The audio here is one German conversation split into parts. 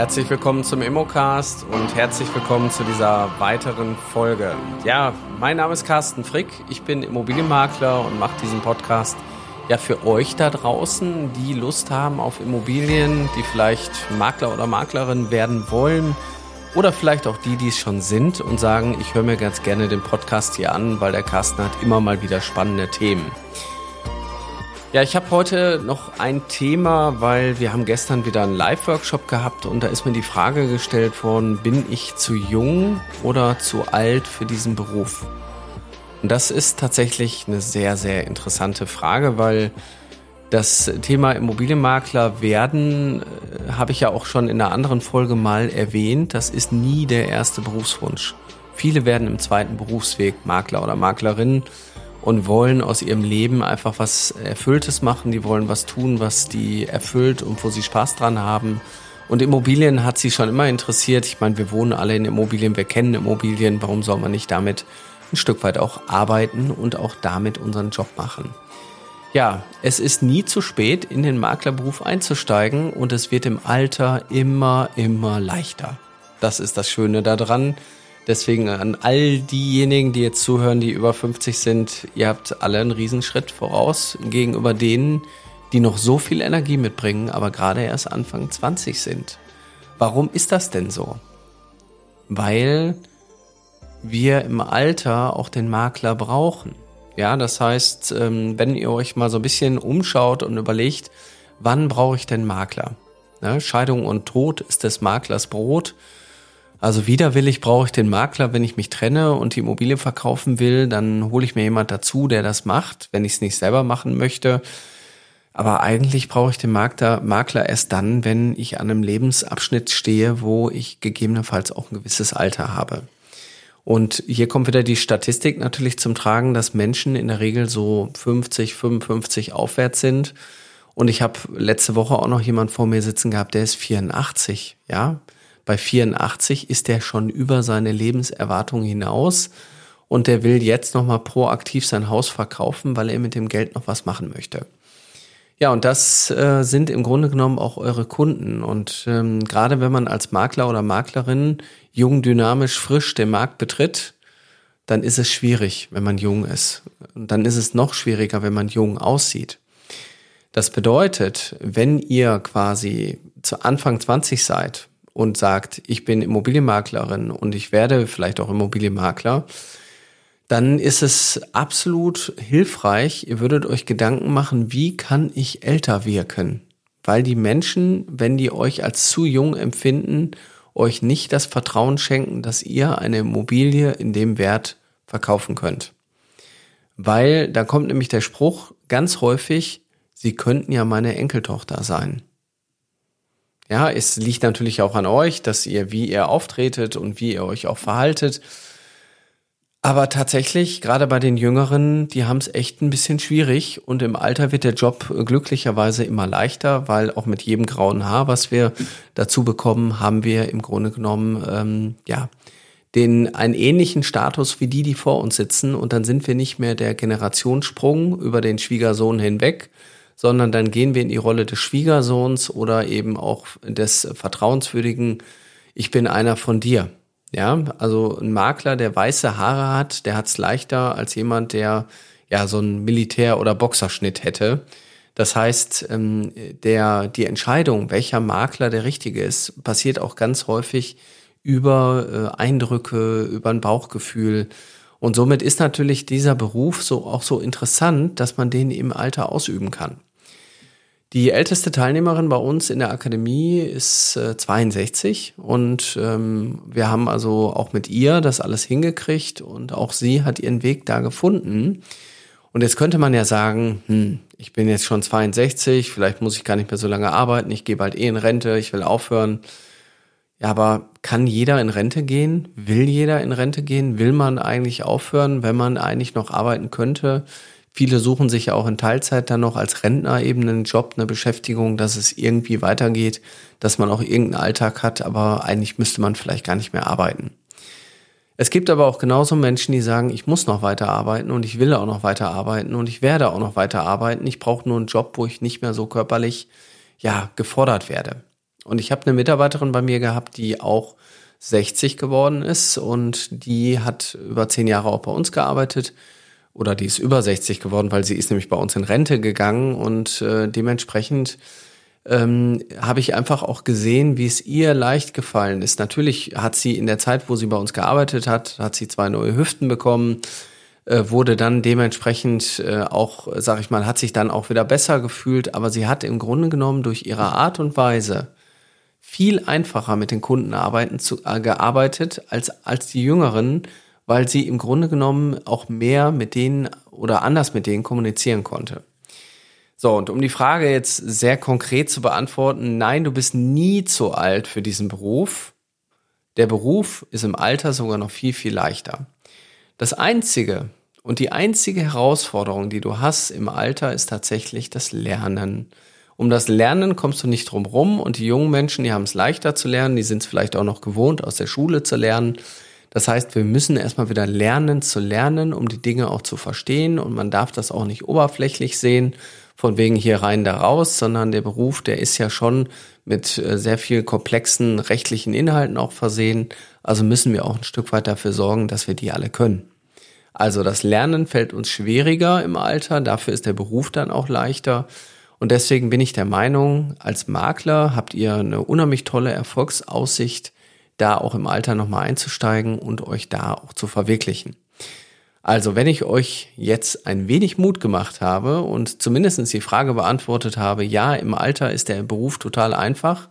Herzlich willkommen zum Immocast und herzlich willkommen zu dieser weiteren Folge. Ja, mein Name ist Carsten Frick, ich bin Immobilienmakler und mache diesen Podcast ja für euch da draußen, die Lust haben auf Immobilien, die vielleicht Makler oder Maklerin werden wollen oder vielleicht auch die, die es schon sind und sagen, ich höre mir ganz gerne den Podcast hier an, weil der Carsten hat immer mal wieder spannende Themen. Ja, ich habe heute noch ein Thema, weil wir haben gestern wieder einen Live-Workshop gehabt und da ist mir die Frage gestellt worden, bin ich zu jung oder zu alt für diesen Beruf? Und das ist tatsächlich eine sehr, sehr interessante Frage, weil das Thema Immobilienmakler werden, äh, habe ich ja auch schon in einer anderen Folge mal erwähnt, das ist nie der erste Berufswunsch. Viele werden im zweiten Berufsweg Makler oder Maklerin und wollen aus ihrem Leben einfach was Erfülltes machen. Die wollen was tun, was die erfüllt und wo sie Spaß dran haben. Und Immobilien hat sie schon immer interessiert. Ich meine, wir wohnen alle in Immobilien, wir kennen Immobilien. Warum soll man nicht damit ein Stück weit auch arbeiten und auch damit unseren Job machen? Ja, es ist nie zu spät, in den Maklerberuf einzusteigen und es wird im Alter immer, immer leichter. Das ist das Schöne daran. Deswegen an all diejenigen, die jetzt zuhören, die über 50 sind, ihr habt alle einen Riesenschritt voraus gegenüber denen, die noch so viel Energie mitbringen, aber gerade erst Anfang 20 sind. Warum ist das denn so? Weil wir im Alter auch den Makler brauchen. Ja, das heißt, ähm, wenn ihr euch mal so ein bisschen umschaut und überlegt, wann brauche ich denn Makler? Scheidung und Tod ist des Maklers Brot. Also widerwillig brauche ich den Makler, wenn ich mich trenne und die Immobilie verkaufen will, dann hole ich mir jemand dazu, der das macht, wenn ich es nicht selber machen möchte. Aber eigentlich brauche ich den Makler, erst dann, wenn ich an einem Lebensabschnitt stehe, wo ich gegebenenfalls auch ein gewisses Alter habe. Und hier kommt wieder die Statistik natürlich zum Tragen, dass Menschen in der Regel so 50, 55 aufwärts sind. Und ich habe letzte Woche auch noch jemand vor mir sitzen gehabt, der ist 84, ja. Bei 84 ist er schon über seine Lebenserwartung hinaus und der will jetzt nochmal proaktiv sein Haus verkaufen, weil er mit dem Geld noch was machen möchte. Ja, und das äh, sind im Grunde genommen auch eure Kunden. Und ähm, gerade wenn man als Makler oder Maklerin jung, dynamisch, frisch den Markt betritt, dann ist es schwierig, wenn man jung ist. Und dann ist es noch schwieriger, wenn man jung aussieht. Das bedeutet, wenn ihr quasi zu Anfang 20 seid und sagt, ich bin Immobilienmaklerin und ich werde vielleicht auch Immobilienmakler, dann ist es absolut hilfreich, ihr würdet euch Gedanken machen, wie kann ich älter wirken? Weil die Menschen, wenn die euch als zu jung empfinden, euch nicht das Vertrauen schenken, dass ihr eine Immobilie in dem Wert verkaufen könnt. Weil da kommt nämlich der Spruch ganz häufig, sie könnten ja meine Enkeltochter sein. Ja, es liegt natürlich auch an euch, dass ihr, wie ihr auftretet und wie ihr euch auch verhaltet. Aber tatsächlich, gerade bei den Jüngeren, die haben es echt ein bisschen schwierig. Und im Alter wird der Job glücklicherweise immer leichter, weil auch mit jedem grauen Haar, was wir dazu bekommen, haben wir im Grunde genommen ähm, ja den einen ähnlichen Status wie die, die vor uns sitzen. Und dann sind wir nicht mehr der Generationssprung über den Schwiegersohn hinweg, sondern dann gehen wir in die Rolle des Schwiegersohns oder eben auch des vertrauenswürdigen, ich bin einer von dir. Ja, also ein Makler, der weiße Haare hat, der hat es leichter als jemand, der ja so einen Militär- oder Boxerschnitt hätte. Das heißt, ähm, der, die Entscheidung, welcher Makler der richtige ist, passiert auch ganz häufig über äh, Eindrücke, über ein Bauchgefühl. Und somit ist natürlich dieser Beruf so auch so interessant, dass man den im Alter ausüben kann. Die älteste Teilnehmerin bei uns in der Akademie ist äh, 62 und ähm, wir haben also auch mit ihr das alles hingekriegt und auch sie hat ihren Weg da gefunden. Und jetzt könnte man ja sagen, hm, ich bin jetzt schon 62, vielleicht muss ich gar nicht mehr so lange arbeiten, ich gehe bald eh in Rente, ich will aufhören. Ja, aber kann jeder in Rente gehen? Will jeder in Rente gehen? Will man eigentlich aufhören, wenn man eigentlich noch arbeiten könnte? Viele suchen sich ja auch in Teilzeit dann noch als Rentner eben einen Job, eine Beschäftigung, dass es irgendwie weitergeht, dass man auch irgendeinen Alltag hat, aber eigentlich müsste man vielleicht gar nicht mehr arbeiten. Es gibt aber auch genauso Menschen, die sagen, ich muss noch weiter arbeiten und ich will auch noch weiter arbeiten und ich werde auch noch weiter arbeiten. Ich brauche nur einen Job, wo ich nicht mehr so körperlich ja gefordert werde. Und ich habe eine Mitarbeiterin bei mir gehabt, die auch 60 geworden ist und die hat über zehn Jahre auch bei uns gearbeitet oder die ist über 60 geworden, weil sie ist nämlich bei uns in Rente gegangen und äh, dementsprechend ähm, habe ich einfach auch gesehen, wie es ihr leicht gefallen ist. Natürlich hat sie in der Zeit, wo sie bei uns gearbeitet hat, hat sie zwei neue Hüften bekommen, äh, wurde dann dementsprechend äh, auch, sag ich mal, hat sich dann auch wieder besser gefühlt, aber sie hat im Grunde genommen durch ihre Art und Weise viel einfacher mit den Kunden arbeiten zu, äh, gearbeitet als, als die Jüngeren, weil sie im Grunde genommen auch mehr mit denen oder anders mit denen kommunizieren konnte. So, und um die Frage jetzt sehr konkret zu beantworten, nein, du bist nie zu alt für diesen Beruf. Der Beruf ist im Alter sogar noch viel, viel leichter. Das Einzige und die einzige Herausforderung, die du hast im Alter, ist tatsächlich das Lernen. Um das Lernen kommst du nicht drum rum und die jungen Menschen, die haben es leichter zu lernen, die sind es vielleicht auch noch gewohnt, aus der Schule zu lernen. Das heißt, wir müssen erstmal wieder lernen zu lernen, um die Dinge auch zu verstehen und man darf das auch nicht oberflächlich sehen, von wegen hier rein, da raus, sondern der Beruf, der ist ja schon mit äh, sehr viel komplexen rechtlichen Inhalten auch versehen. Also müssen wir auch ein Stück weit dafür sorgen, dass wir die alle können. Also das Lernen fällt uns schwieriger im Alter, dafür ist der Beruf dann auch leichter. Und deswegen bin ich der Meinung, als Makler habt ihr eine unheimlich tolle Erfolgsaussicht, da auch im Alter nochmal einzusteigen und euch da auch zu verwirklichen. Also, wenn ich euch jetzt ein wenig Mut gemacht habe und zumindest die Frage beantwortet habe, ja, im Alter ist der Beruf total einfach,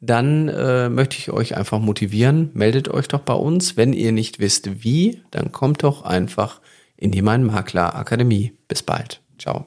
dann äh, möchte ich euch einfach motivieren, meldet euch doch bei uns. Wenn ihr nicht wisst wie, dann kommt doch einfach in die Mein Makler Akademie. Bis bald. Ciao.